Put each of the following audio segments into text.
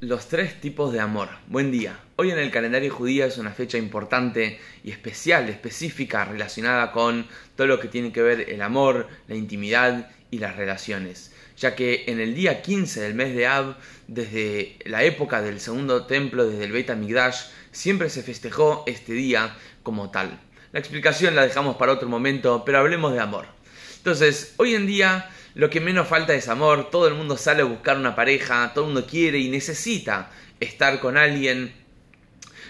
Los tres tipos de amor. Buen día. Hoy en el calendario judío es una fecha importante y especial, específica, relacionada con todo lo que tiene que ver el amor, la intimidad y las relaciones. Ya que en el día 15 del mes de Ab, desde la época del segundo templo, desde el Beit HaMikdash, siempre se festejó este día como tal. La explicación la dejamos para otro momento, pero hablemos de amor. Entonces, hoy en día lo que menos falta es amor, todo el mundo sale a buscar una pareja, todo el mundo quiere y necesita estar con alguien.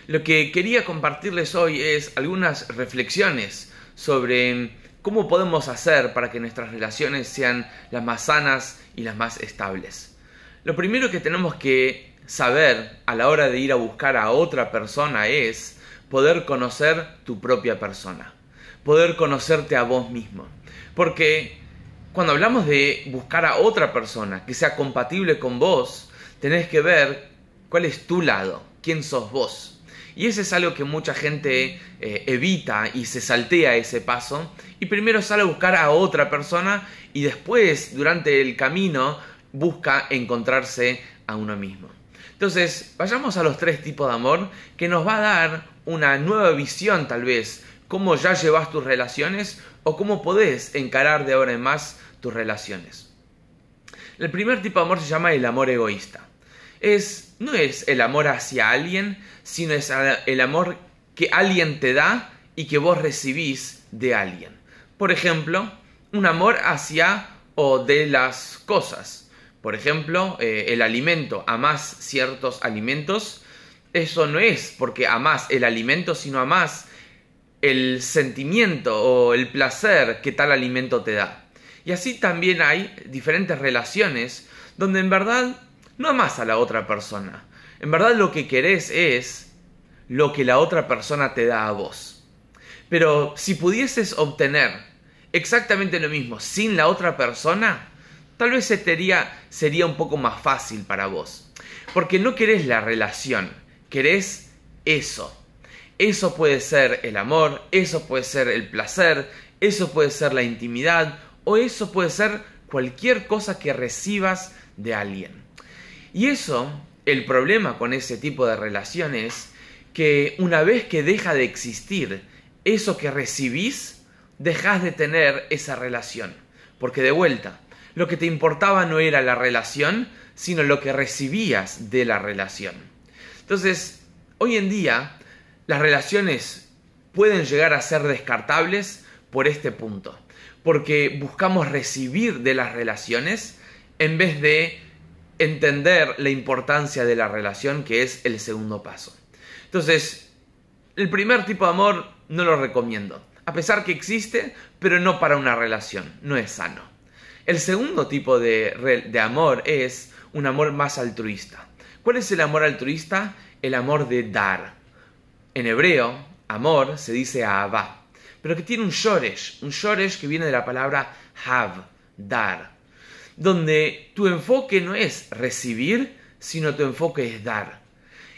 Lo que quería compartirles hoy es algunas reflexiones sobre cómo podemos hacer para que nuestras relaciones sean las más sanas y las más estables. Lo primero que tenemos que saber a la hora de ir a buscar a otra persona es poder conocer tu propia persona, poder conocerte a vos mismo. Porque cuando hablamos de buscar a otra persona que sea compatible con vos, tenés que ver cuál es tu lado, quién sos vos. Y ese es algo que mucha gente eh, evita y se saltea ese paso. Y primero sale a buscar a otra persona y después, durante el camino, busca encontrarse a uno mismo. Entonces, vayamos a los tres tipos de amor que nos va a dar una nueva visión tal vez, cómo ya llevas tus relaciones o cómo podés encarar de ahora en más tus relaciones. El primer tipo de amor se llama el amor egoísta. Es, no es el amor hacia alguien, sino es el amor que alguien te da y que vos recibís de alguien. Por ejemplo, un amor hacia o de las cosas. Por ejemplo, eh, el alimento. Amás ciertos alimentos. Eso no es porque amás el alimento, sino amás el sentimiento o el placer que tal alimento te da. Y así también hay diferentes relaciones donde en verdad no amas a la otra persona. En verdad lo que querés es lo que la otra persona te da a vos. Pero si pudieses obtener exactamente lo mismo sin la otra persona, tal vez sería, sería un poco más fácil para vos. Porque no querés la relación, querés eso. Eso puede ser el amor, eso puede ser el placer, eso puede ser la intimidad o eso puede ser cualquier cosa que recibas de alguien. Y eso, el problema con ese tipo de relaciones, que una vez que deja de existir eso que recibís, dejas de tener esa relación. Porque de vuelta, lo que te importaba no era la relación, sino lo que recibías de la relación. Entonces, hoy en día, las relaciones pueden llegar a ser descartables por este punto porque buscamos recibir de las relaciones en vez de entender la importancia de la relación, que es el segundo paso. Entonces, el primer tipo de amor no lo recomiendo, a pesar que existe, pero no para una relación, no es sano. El segundo tipo de, de amor es un amor más altruista. ¿Cuál es el amor altruista? El amor de dar. En hebreo, amor se dice Abba pero que tiene un shoresh, un shoresh que viene de la palabra have, dar, donde tu enfoque no es recibir, sino tu enfoque es dar.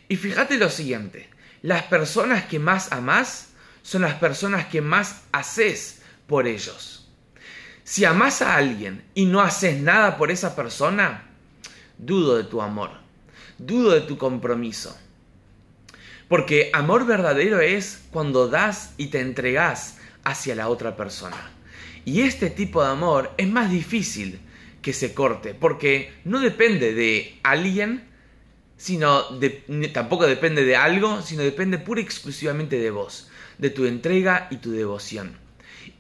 Y fíjate lo siguiente, las personas que más amas son las personas que más haces por ellos. Si amas a alguien y no haces nada por esa persona, dudo de tu amor, dudo de tu compromiso. Porque amor verdadero es cuando das y te entregas hacia la otra persona. Y este tipo de amor es más difícil que se corte, porque no depende de alguien, sino tampoco depende de algo, sino depende pura y exclusivamente de vos, de tu entrega y tu devoción.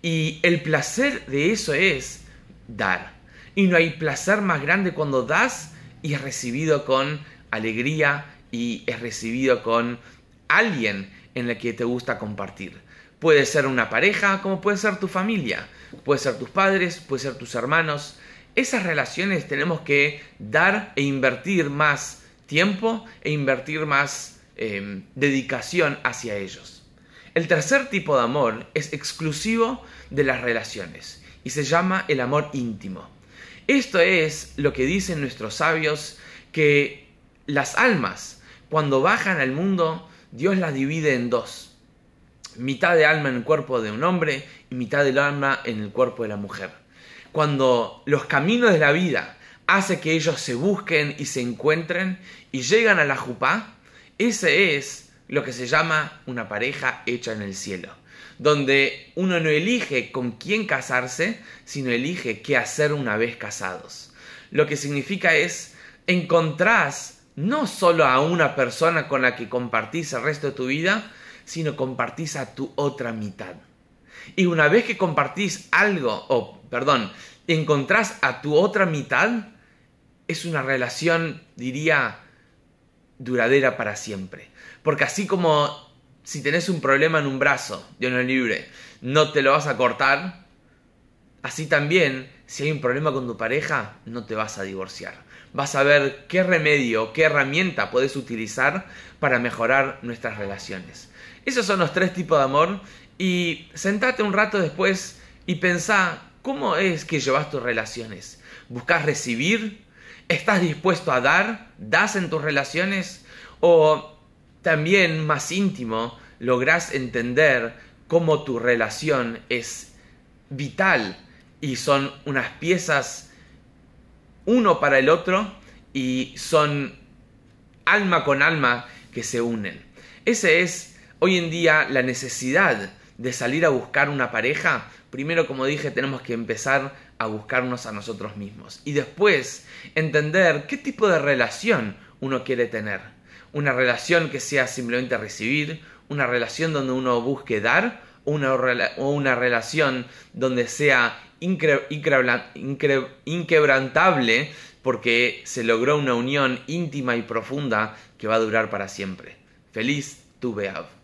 Y el placer de eso es dar. Y no hay placer más grande cuando das y es recibido con alegría y es recibido con alguien en el que te gusta compartir. Puede ser una pareja, como puede ser tu familia, puede ser tus padres, puede ser tus hermanos. Esas relaciones tenemos que dar e invertir más tiempo e invertir más em, dedicación hacia ellos. El tercer tipo de amor es exclusivo de las relaciones y se llama el amor íntimo. Esto es lo que dicen nuestros sabios que las almas, cuando bajan al mundo, Dios las divide en dos mitad de alma en el cuerpo de un hombre y mitad del alma en el cuerpo de la mujer. Cuando los caminos de la vida hace que ellos se busquen y se encuentren y llegan a la jupá, ese es lo que se llama una pareja hecha en el cielo, donde uno no elige con quién casarse, sino elige qué hacer una vez casados. Lo que significa es, encontrás no solo a una persona con la que compartís el resto de tu vida, sino compartís a tu otra mitad. Y una vez que compartís algo, o perdón, encontrás a tu otra mitad, es una relación, diría, duradera para siempre. Porque así como si tenés un problema en un brazo, Dios no libre, no te lo vas a cortar, así también, si hay un problema con tu pareja, no te vas a divorciar. Vas a ver qué remedio, qué herramienta puedes utilizar para mejorar nuestras relaciones. Esos son los tres tipos de amor y sentate un rato después y pensá cómo es que llevas tus relaciones. ¿Buscas recibir? ¿Estás dispuesto a dar? ¿Das en tus relaciones? ¿O también más íntimo logras entender cómo tu relación es vital y son unas piezas uno para el otro y son alma con alma que se unen. Ese es hoy en día la necesidad de salir a buscar una pareja. Primero, como dije, tenemos que empezar a buscarnos a nosotros mismos y después entender qué tipo de relación uno quiere tener. Una relación que sea simplemente recibir, una relación donde uno busque dar una, o una relación donde sea inquebrantable porque se logró una unión íntima y profunda que va a durar para siempre. Feliz tu Beav.